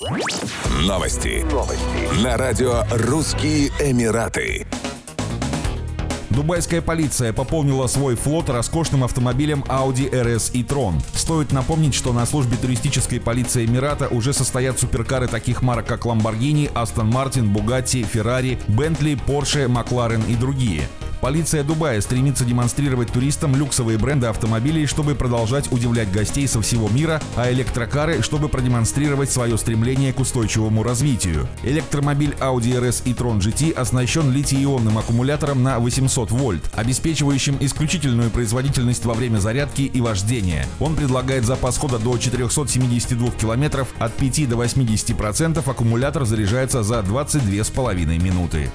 Новости. Новости. На радио «Русские Эмираты». Дубайская полиция пополнила свой флот роскошным автомобилем Audi RS e-tron. Стоит напомнить, что на службе туристической полиции Эмирата уже состоят суперкары таких марок, как Lamborghini, Aston Martin, Bugatti, Ferrari, Bentley, Porsche, McLaren и другие. Полиция Дубая стремится демонстрировать туристам люксовые бренды автомобилей, чтобы продолжать удивлять гостей со всего мира, а электрокары, чтобы продемонстрировать свое стремление к устойчивому развитию. Электромобиль Audi RS e-tron GT оснащен литий-ионным аккумулятором на 800 вольт, обеспечивающим исключительную производительность во время зарядки и вождения. Он предлагает запас хода до 472 км, от 5 до 80% аккумулятор заряжается за 22,5 минуты.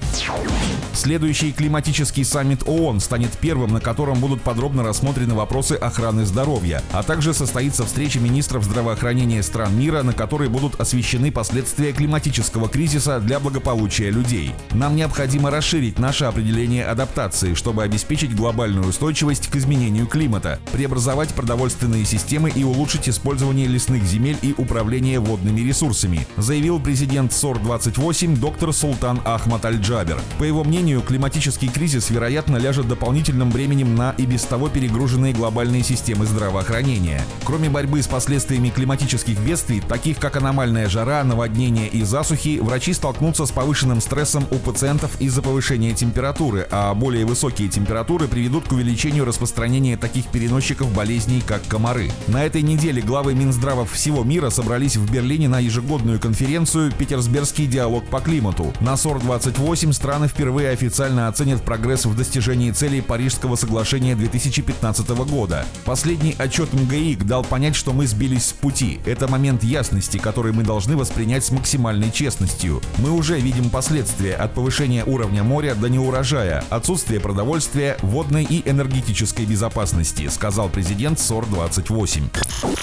Следующий климатический саммит ООН станет первым, на котором будут подробно рассмотрены вопросы охраны здоровья, а также состоится встреча министров здравоохранения стран мира, на которой будут освещены последствия климатического кризиса для благополучия людей. Нам необходимо расширить наше определение адаптации, чтобы обеспечить глобальную устойчивость к изменению климата, преобразовать продовольственные системы и улучшить использование лесных земель и управление водными ресурсами, заявил президент СОР-28 доктор Султан Ахмад Аль-Джабер. По его мнению, климатический кризис, вероятно, вероятно, ляжет дополнительным бременем на и без того перегруженные глобальные системы здравоохранения. Кроме борьбы с последствиями климатических бедствий, таких как аномальная жара, наводнения и засухи, врачи столкнутся с повышенным стрессом у пациентов из-за повышения температуры, а более высокие температуры приведут к увеличению распространения таких переносчиков болезней, как комары. На этой неделе главы Минздравов всего мира собрались в Берлине на ежегодную конференцию «Питерсбергский диалог по климату». На СОР-28 страны впервые официально оценят прогресс в достижении целей Парижского соглашения 2015 года. Последний отчет МГИК дал понять, что мы сбились с пути. Это момент ясности, который мы должны воспринять с максимальной честностью. Мы уже видим последствия от повышения уровня моря до неурожая, отсутствия продовольствия, водной и энергетической безопасности, сказал президент СОР-28.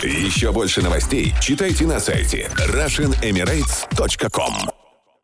Еще больше новостей читайте на сайте RussianEmirates.com